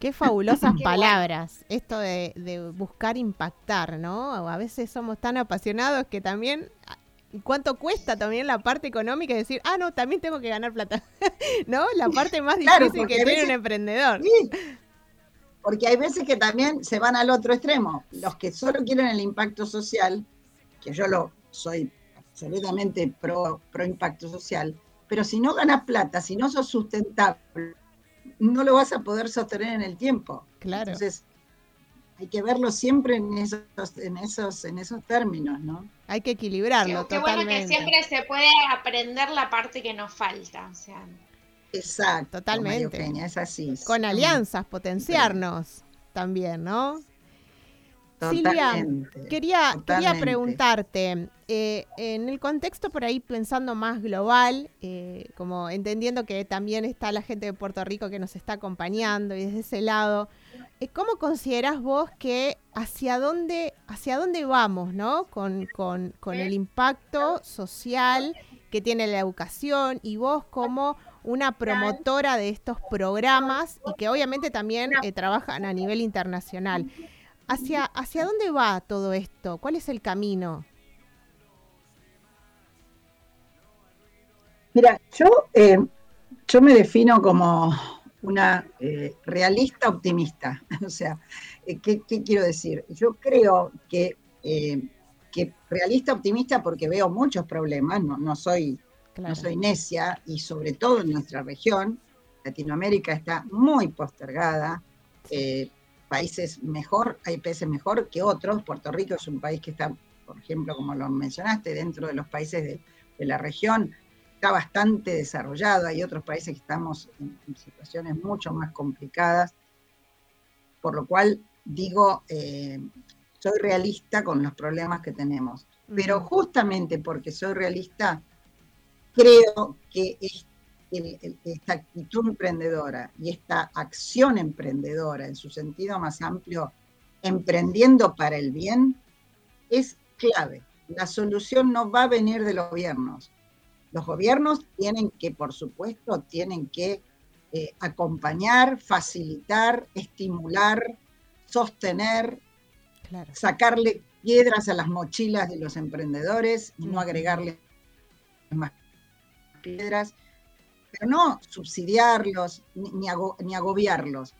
Qué fabulosas palabras, esto de, de, buscar impactar, ¿no? A veces somos tan apasionados que también, ¿cuánto cuesta también la parte económica? Decir, ah, no, también tengo que ganar plata, ¿no? La parte más difícil que tiene un emprendedor. Sí, porque hay veces que también se van al otro extremo. Los que solo quieren el impacto social, que yo lo soy absolutamente pro, pro impacto social, pero si no ganas plata, si no sos sustentable, no lo vas a poder sostener en el tiempo. Claro. Entonces, hay que verlo siempre en esos, en esos, en esos términos, ¿no? Hay que equilibrarlo. Qué, bueno que siempre se puede aprender la parte que nos falta. O sea, Exacto. Totalmente. es así. Con alianzas, potenciarnos también, ¿no? Silvia, quería, quería preguntarte, eh, en el contexto por ahí pensando más global, eh, como entendiendo que también está la gente de Puerto Rico que nos está acompañando y desde ese lado, eh, ¿cómo considerás vos que hacia dónde, hacia dónde vamos, ¿no? Con, con, con el impacto social que tiene la educación y vos como una promotora de estos programas y que obviamente también trabajan a nivel internacional. ¿Hacia, ¿Hacia dónde va todo esto? ¿Cuál es el camino? Mira, yo, eh, yo me defino como una eh, realista optimista. O sea, ¿qué, quiero decir? Yo creo que, que realista optimista porque veo muchos problemas, no, no soy no soy necia y sobre todo en nuestra región, Latinoamérica está muy postergada. Eh, países mejor, hay países mejor que otros. Puerto Rico es un país que está, por ejemplo, como lo mencionaste, dentro de los países de, la región, está bastante desarrollado. Hay otros países que estamos en, situaciones mucho más complicadas. por lo cual digo, eh, soy realista con los problemas que tenemos. Pero justamente porque soy realista, creo que esta actitud emprendedora y esta acción emprendedora en su sentido más amplio, emprendiendo para el bien, es clave. La solución no va a venir de los gobiernos. Los gobiernos tienen que, por supuesto, tienen que eh, acompañar, facilitar, estimular, sostener, sacarle piedras a las mochilas de los emprendedores y no agregarle más piedras, pero no subsidiarlos ni, agobiarlos.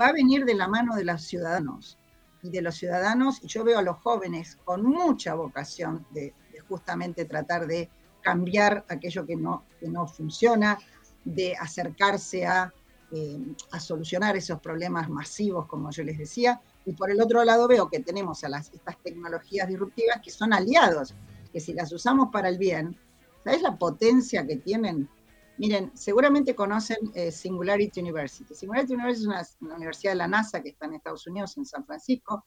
Va a venir de la mano de los ciudadanos y de los ciudadanos, yo veo a los jóvenes con mucha vocación de, justamente tratar de cambiar aquello que no, que no funciona, de acercarse a, eh, a solucionar esos problemas masivos, como yo les decía, y por el otro lado veo que tenemos a las, estas tecnologías disruptivas que son aliados, que si las usamos para el bien, ¿sabes la potencia que tienen? Miren, seguramente conocen eh, Singularity University. Singularity University es una, universidad de la NASA que está en Estados Unidos, en San Francisco,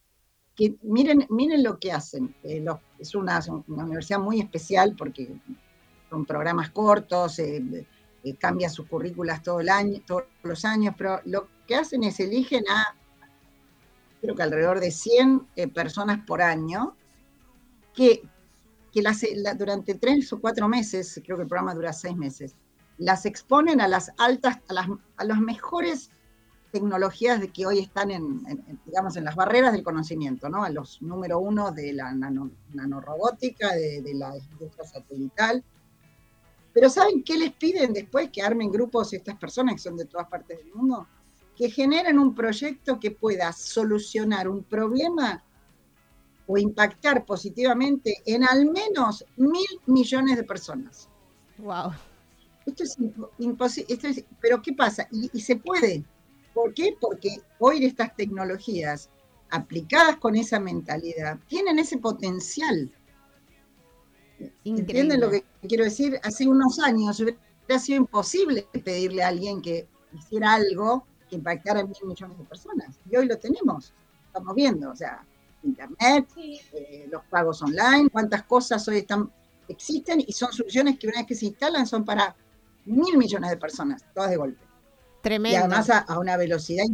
que miren, miren lo que hacen. Eh, es una, universidad muy especial porque son programas cortos, eh, cambia sus currículas todo el año, todos los años, pero lo que hacen es eligen a creo que alrededor de 100 eh, personas por año, que, que las, durante tres o cuatro meses, creo que el programa dura seis meses, las exponen a las altas, a las, a las mejores tecnologías de que hoy están en, digamos, en las barreras del conocimiento, ¿no? A los número uno de la nanorobótica, de, de la industria satelital. Pero ¿saben qué les piden después que armen grupos estas personas que son de todas partes del mundo? que generen un proyecto que pueda solucionar un problema o impactar positivamente en al menos mil millones de personas. Wow. Esto es imposible. pero ¿qué pasa? Y, se puede. ¿Por qué? Porque hoy estas tecnologías aplicadas con esa mentalidad tienen ese potencial. ¿Entienden lo que quiero decir? Hace unos años hubiera sido imposible pedirle a alguien que hiciera algo que impactara a mil millones de personas. Y hoy lo tenemos, estamos viendo, o sea, Internet, eh, los pagos online, cuántas cosas hoy están, existen y son soluciones que una vez que se instalan son para mil millones de personas, todas de golpe. Tremendo. Y además a, una velocidad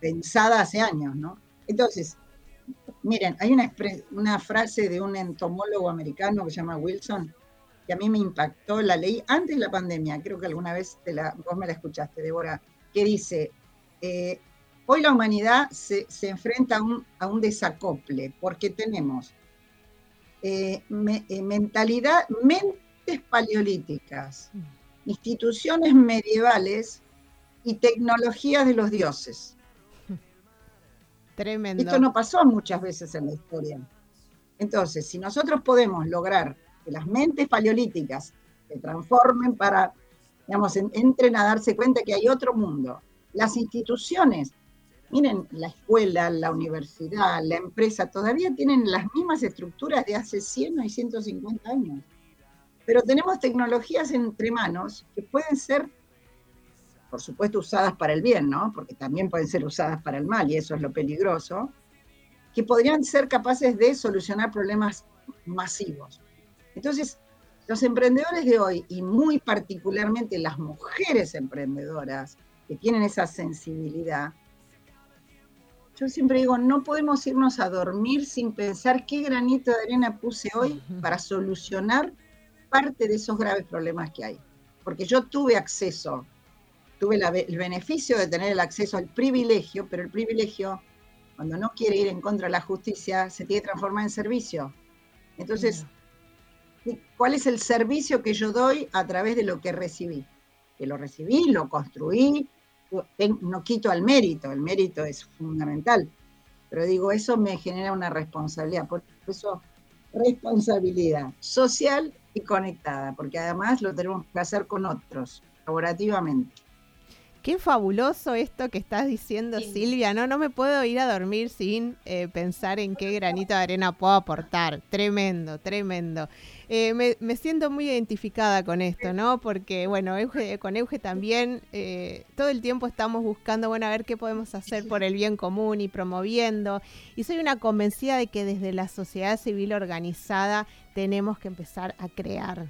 pensada hace años, ¿no? Entonces, miren, hay una, una frase de un entomólogo americano que se llama Wilson, que a mí me impactó, la ley antes de la pandemia, creo que alguna vez te la, vos me la escuchaste, Débora, que dice, eh, hoy la humanidad se, enfrenta a un, desacople, porque tenemos eh, eh, mentalidad, mentes paleolíticas, instituciones medievales y tecnologías de los dioses. Tremendo. Esto no pasó muchas veces en la historia. Entonces, si nosotros podemos lograr que las mentes paleolíticas se transformen para, digamos, entren a darse cuenta que hay otro mundo, las instituciones, miren, la escuela, la universidad, la empresa, todavía tienen las mismas estructuras de hace 100 y 150 años. Pero tenemos tecnologías entre manos que pueden ser, por supuesto, usadas para el bien, ¿no? Porque también pueden ser usadas para el mal, y eso es lo peligroso, que podrían ser capaces de solucionar problemas masivos. Entonces, los emprendedores de hoy, y muy particularmente las mujeres emprendedoras, que tienen esa sensibilidad, yo siempre digo, no podemos irnos a dormir sin pensar qué granito de arena puse hoy para solucionar parte de esos graves problemas que hay. Porque yo tuve acceso, tuve el beneficio de tener el acceso al privilegio, pero el privilegio, cuando no quiere ir en contra de la justicia, se tiene que transformar en servicio. Entonces, ¿cuál es el servicio que yo doy a través de lo que recibí? Que lo recibí, lo construí, no quito al mérito, el mérito es fundamental, pero digo, eso me genera una responsabilidad, por eso responsabilidad social y conectada, porque además lo tenemos que hacer con otros, colaborativamente. Qué fabuloso esto que estás diciendo, Silvia. No, no me puedo ir a dormir sin eh, pensar en qué granito de arena puedo aportar. Tremendo, tremendo. Eh, me, siento muy identificada con esto, ¿no? Porque, bueno, con Euge también eh, todo el tiempo estamos buscando, bueno, a ver qué podemos hacer por el bien común y promoviendo. Y soy una convencida de que desde la sociedad civil organizada tenemos que empezar a crear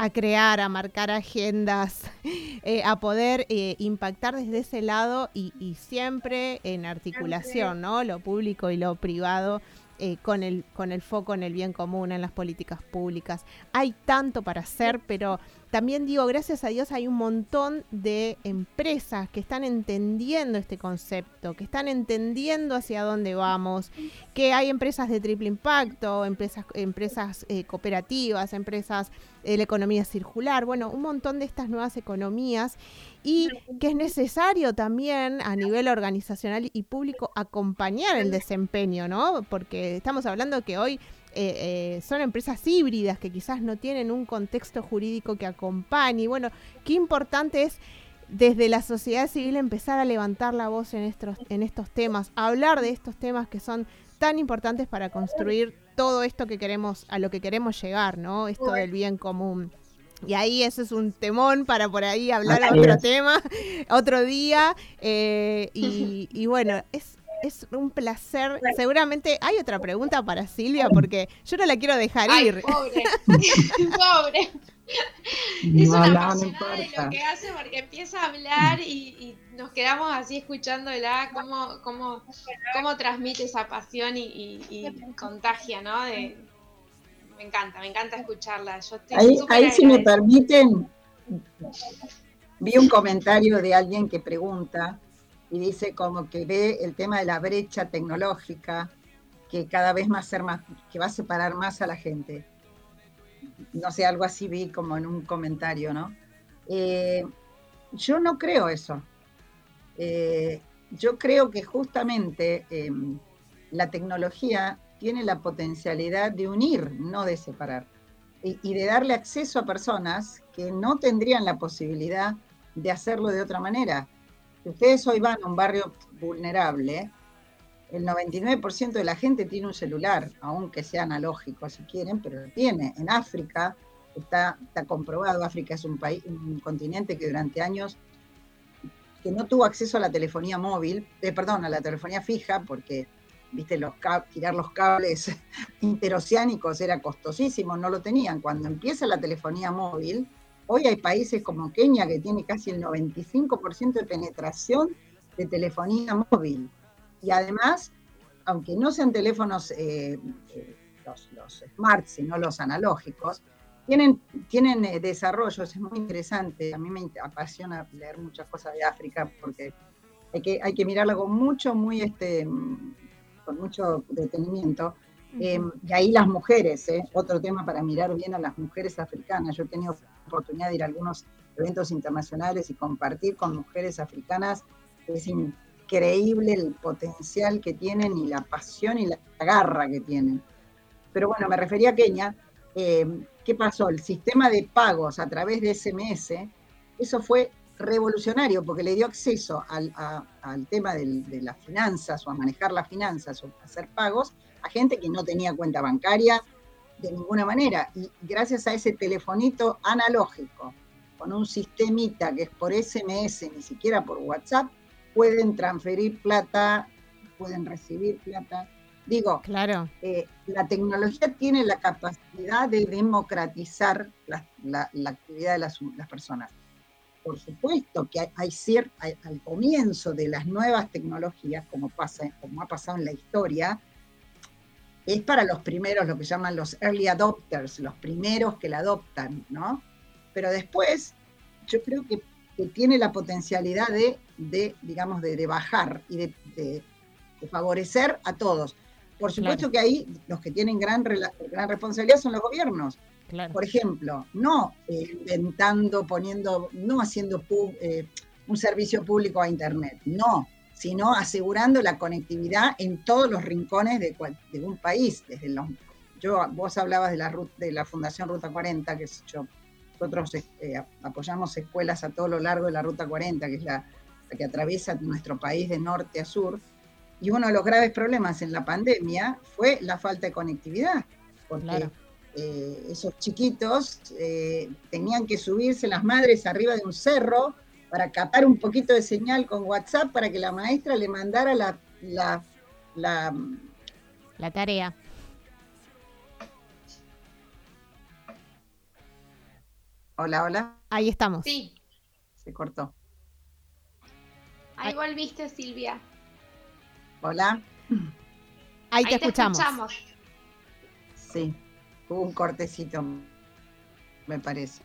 a crear, a marcar agendas, eh, a poder impactar desde ese lado y, y, siempre en articulación, ¿no? Lo público y lo privado eh, con, el, con el foco en el bien común, en las políticas públicas. Hay tanto para hacer, pero también digo, gracias a Dios hay un montón de empresas que están entendiendo este concepto, que están entendiendo hacia dónde vamos, que hay empresas de triple impacto, empresas, empresas eh, cooperativas, empresas de la economía circular, bueno, un montón de estas nuevas economías y que es necesario también a nivel organizacional y público acompañar el desempeño, ¿no? Porque estamos hablando que hoy eh, eh, son empresas híbridas que quizás no tienen un contexto jurídico que acompañe. Y bueno, qué importante es desde la sociedad civil empezar a levantar la voz en estos, en estos temas, hablar de estos temas que son tan importantes para construir todo esto que queremos, a lo que queremos llegar, ¿no? Esto del bien común. Y ahí eso es un temón para por ahí hablar otro tema, otro día. Eh, y, y, bueno, es, es un placer. Seguramente hay otra pregunta para Silvia porque yo no la quiero dejar ir. Pobre, pobre. Es una apasionada de lo que hace porque empieza a hablar y, nos quedamos así escuchándola, cómo, cómo, cómo transmite esa pasión y, contagia, ¿no? me encanta, me encanta escucharla. ahí, ahí si me permiten, vi un comentario de alguien que pregunta y dice como que ve el tema de la brecha tecnológica que cada vez más ser más, que va a separar más a la gente. No sé, algo así vi como en un comentario, ¿no? Eh, yo no creo eso. Eh, yo creo que justamente em, la tecnología tiene la potencialidad de unir, no de separar, y, y de darle acceso a personas que no tendrían la posibilidad de hacerlo de otra manera si ustedes hoy van a un barrio vulnerable, el 99% de la gente tiene un celular, aunque sea analógico si quieren, pero lo tiene. En África está, comprobado, África es un, país, un continente que durante años que no tuvo acceso a la telefonía móvil, eh, perdón, a la telefonía fija, porque viste los tirar los cables interoceánicos era costosísimo, no lo tenían. Cuando empieza la telefonía móvil, Hoy hay países como Kenia que tiene casi el 95% de penetración de telefonía móvil. Y además, aunque no sean teléfonos eh, eh, los, los smart, sino los analógicos, tienen, tienen eh, desarrollos, es muy interesante. A mí me apasiona leer muchas cosas de África porque hay que, hay que mirarla con mucho, muy este, con mucho detenimiento. Em, y ahí las mujeres, ¿eh? otro tema para mirar bien a las mujeres africanas. Yo he tenido oportunidad de ir a algunos eventos internacionales y compartir con mujeres africanas. Es increíble el potencial que tienen y la pasión y la garra que tienen. Pero bueno, me refería a Kenia. Em, ¿Qué pasó? El sistema de pagos a través de SMS, eso fue revolucionario porque le dio acceso al, tema de las finanzas o a manejar las finanzas o a hacer pagos a gente que no tenía cuenta bancaria de ninguna manera. Y gracias a ese telefonito analógico, con un sistemita que es por SMS, ni siquiera por WhatsApp, pueden transferir plata, pueden recibir plata. Digo, claro. Eh, la tecnología tiene la capacidad de democratizar la, actividad de las, personas. Por supuesto que hay, hay, al comienzo de las nuevas tecnologías, como, pasa, como ha pasado en la historia, es para los primeros, lo que llaman los early adopters, los primeros que la adoptan, ¿no? Pero después, yo creo que, tiene la potencialidad de, digamos, de, bajar y de, favorecer a todos. Por supuesto que ahí los que tienen gran, gran responsabilidad son los gobiernos. Por ejemplo, no eh, inventando, poniendo, no haciendo eh, un servicio público a Internet, no, sino asegurando la conectividad en todos los rincones de, un país. Desde los, yo, vos hablabas de la, de la Fundación Ruta 40, que yo, nosotros eh, apoyamos escuelas a todo lo largo de la Ruta 40, que es la, que atraviesa nuestro país de norte a sur. Y uno de los graves problemas en la pandemia fue la falta de conectividad, porque eh, esos chiquitos eh, tenían que subirse las madres arriba de un cerro para captar un poquito de señal con WhatsApp para que la maestra le mandara la, la, la, la tarea. Hola, hola. Ahí estamos. Sí. Se cortó. Ahí volviste, Silvia. Hola. Ahí te, escuchamos. Sí, hubo un cortecito, me parece.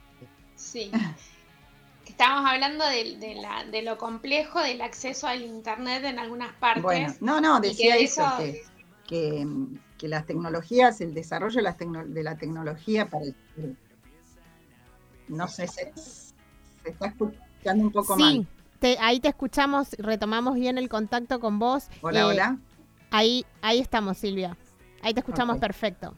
Sí. Estamos hablando de, la, de, lo complejo del acceso al Internet en algunas partes. Bueno, no, no, decía eso, que, que, las tecnologías, el desarrollo de la, de la tecnología para el, no sé, se, se está escuchando un poco sí, ahí te escuchamos, retomamos bien el contacto con vos. Hola, eh, hola. Ahí, ahí estamos, Silvia. Ahí te escuchamos perfecto.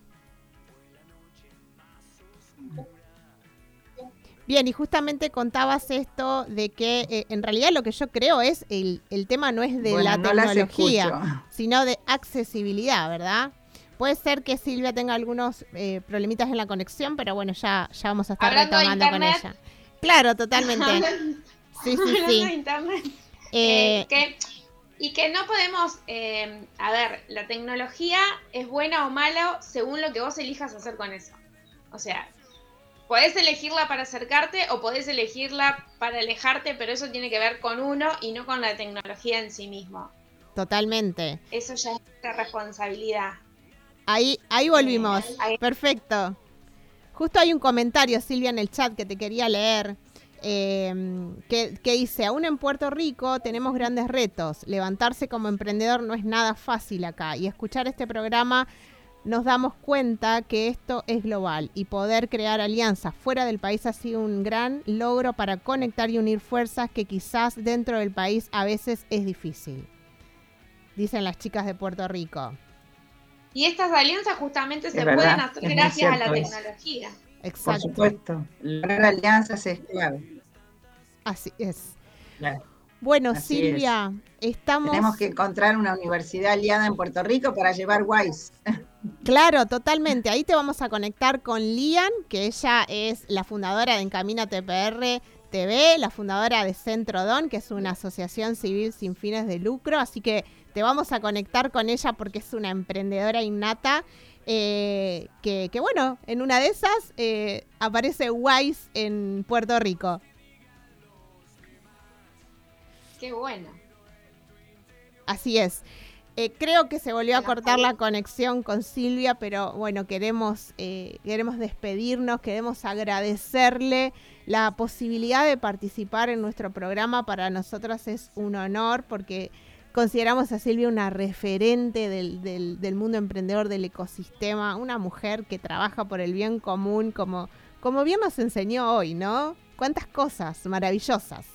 Bien, y justamente contabas esto de que eh, en realidad lo que yo creo es el, el tema no es de la tecnología, sino de accesibilidad, ¿verdad? Puede ser que Silvia tenga algunos eh, problemitas en la conexión, pero bueno, ya, ya vamos a estar retomando con ella. Claro, totalmente. sí, sí, sí. Eh, eh, y que no podemos, a ver, la tecnología es buena o mala según lo que vos elijas hacer con eso. O sea, podés elegirla para acercarte o podés elegirla para alejarte, pero eso tiene que ver con uno y no con la tecnología en sí mismo. Totalmente. Eso ya es nuestra responsabilidad. Ahí, ahí volvimos. Perfecto. Justo hay un comentario, Silvia, en el chat que te quería leer. Em, que, que, dice, aún en Puerto Rico tenemos grandes retos. Levantarse como emprendedor no es nada fácil acá. Y escuchar este programa nos damos cuenta que esto es global y poder crear alianzas fuera del país ha sido un gran logro para conectar y unir fuerzas que quizás dentro del país a veces es difícil. Dicen las chicas de Puerto Rico. Y estas alianzas justamente se pueden hacer gracias a la tecnología. Exacto. Por supuesto, lograr alianzas es clave. Así es. Bueno, Silvia, estamos... Tenemos que encontrar una universidad aliada en Puerto Rico para llevar WISE. Claro, totalmente. Ahí te vamos a conectar con Lian, que ella es la fundadora de Encamina TPR TV, la fundadora de Centro Don, que es una asociación civil sin fines de lucro. Así que te vamos a conectar con ella porque es una emprendedora innata. Eh, que, bueno, en una de esas eh, aparece Wise en Puerto Rico. Qué bueno. Así es. Eh, creo que se volvió a cortar la conexión con Silvia, pero bueno, queremos, queremos despedirnos, queremos agradecerle la posibilidad de participar en nuestro programa. Para nosotros es un honor porque Consideramos a Silvia una referente del, del, mundo emprendedor, del ecosistema, una mujer que trabaja por el bien común, como, como bien nos enseñó hoy, ¿no? Cuántas cosas maravillosas.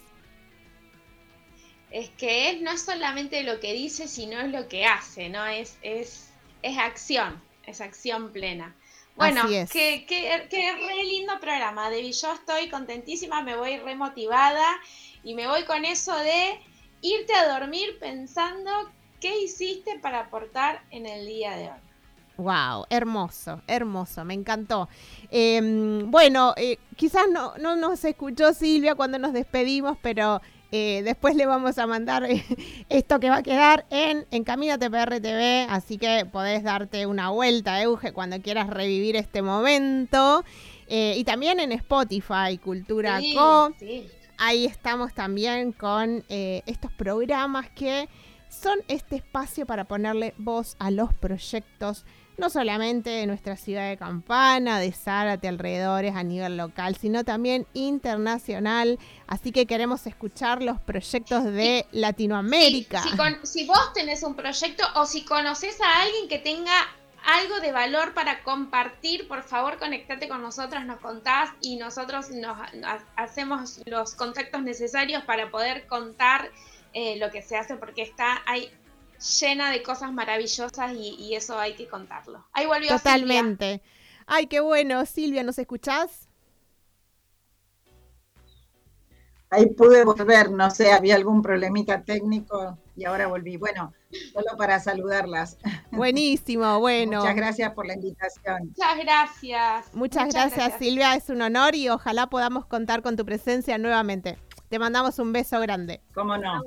Es que es, no es solamente lo que dice, sino es lo que hace, ¿no? Es, es, es acción, es acción plena. Bueno, qué, qué, qué re lindo programa, Debbie. Yo estoy contentísima, me voy remotivada y me voy con eso de irte a dormir pensando qué hiciste para aportar en el día de hoy. Wow, hermoso, hermoso, me encantó. Em, bueno, eh, quizás no, no nos escuchó Silvia cuando nos despedimos, pero eh, después le vamos a mandar eh, esto que va a quedar en, en Camínate TV, así que podés darte una vuelta, Euge, cuando quieras revivir este momento. y también en Spotify, Cultura Co. Sí ahí estamos también con eh, estos programas que son este espacio para ponerle voz a los proyectos, no solamente de nuestra ciudad de Campana, de Zárate, alrededores a nivel local, sino también internacional. Así que queremos escuchar los proyectos de Latinoamérica. si, vos tenés un proyecto o si conoces a alguien que tenga algo de valor para compartir, por favor conectate con nosotros, nos contás y nosotros nos hacemos los contactos necesarios para poder contar eh, lo que se hace porque está ahí llena de cosas maravillosas y, eso hay que contarlo. Ahí volvió Totalmente. Ay, qué bueno. Silvia, ¿nos escuchás? ahí pude volver, no sé, había algún problemita técnico y ahora volví. Bueno, solo para saludarlas. Buenísimo, bueno. Muchas gracias por la invitación. Muchas gracias. Muchas, gracias, Silvia, es un honor y ojalá podamos contar con tu presencia nuevamente. Te mandamos un beso grande. ¿Cómo no?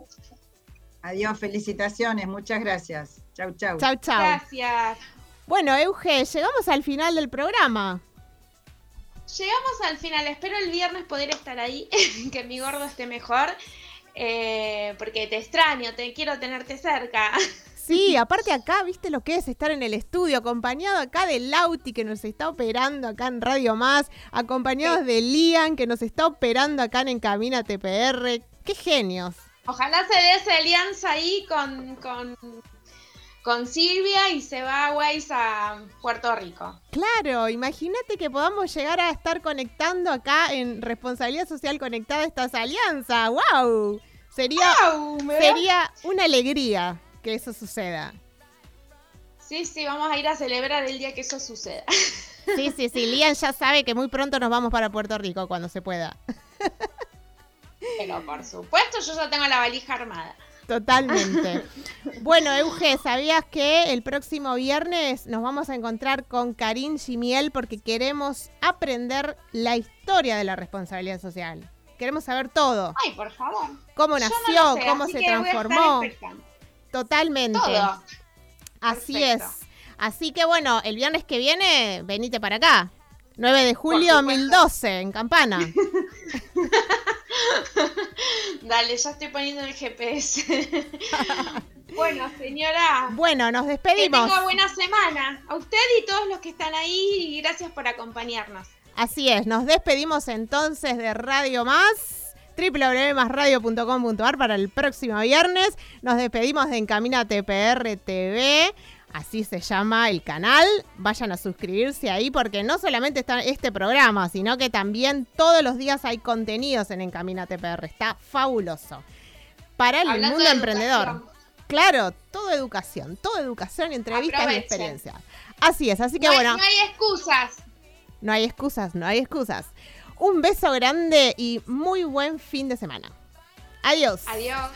Adiós, felicitaciones, muchas gracias. Chau, chau. Chau, chau. Gracias. Bueno, Euge, llegamos al final del programa. Llegamos al final. Espero el viernes poder estar ahí, que mi gordo esté mejor. eh, porque te extraño, te quiero tenerte cerca. Sí, aparte acá, viste lo que es estar en el estudio, acompañado acá de Lauti que nos está operando acá en Radio Más, acompañados de Lian que nos está operando acá en Encamina TPR. ¡Qué genios! Ojalá se dé esa alianza ahí con, con, con Silvia y se va a a Puerto Rico. Claro, imagínate que podamos llegar a estar conectando acá en Responsabilidad Social Conectada estas alianzas. ¡Wow! Sería, sería una alegría que eso suceda. Sí, sí, vamos a ir a celebrar el día que eso suceda. Sí, sí, sí. Lian ya sabe que muy pronto nos vamos para Puerto Rico cuando se pueda. Pero por supuesto, yo ya tengo la valija armada. Totalmente. Bueno, Euge, ¿sabías que el próximo viernes nos vamos a encontrar con Karin Gimiel porque queremos aprender la historia de la responsabilidad social? Queremos saber todo. Ay, por favor. Cómo no nació, sé, cómo se transformó. Totalmente. Todo. Así Perfecto. es. Así que bueno, el viernes que viene, venite para acá. 9 de julio supuesto. 2012, en Campana. Dale, ya estoy poniendo el GPS. bueno, señora. Bueno, nos Que despedimos. tenga buena semana. A usted y todos los que están ahí. Y gracias por acompañarnos. Así es, nos despedimos entonces de Radio Más, www.masradio.com.ar para el próximo viernes. Nos despedimos de Encamina TPR TV, así se llama el canal. Vayan a suscribirse ahí porque no solamente está este programa, sino que también todos los días hay contenidos en Encamina TPR. Está fabuloso. Para el Hablando mundo de emprendedor. educación. Claro, todo educación, todo educación, entrevistas y experiencias. Así es, así que no, bueno. no hay excusas. No hay excusas, no hay excusas. Un beso grande y muy buen fin de semana. Adiós. Adiós.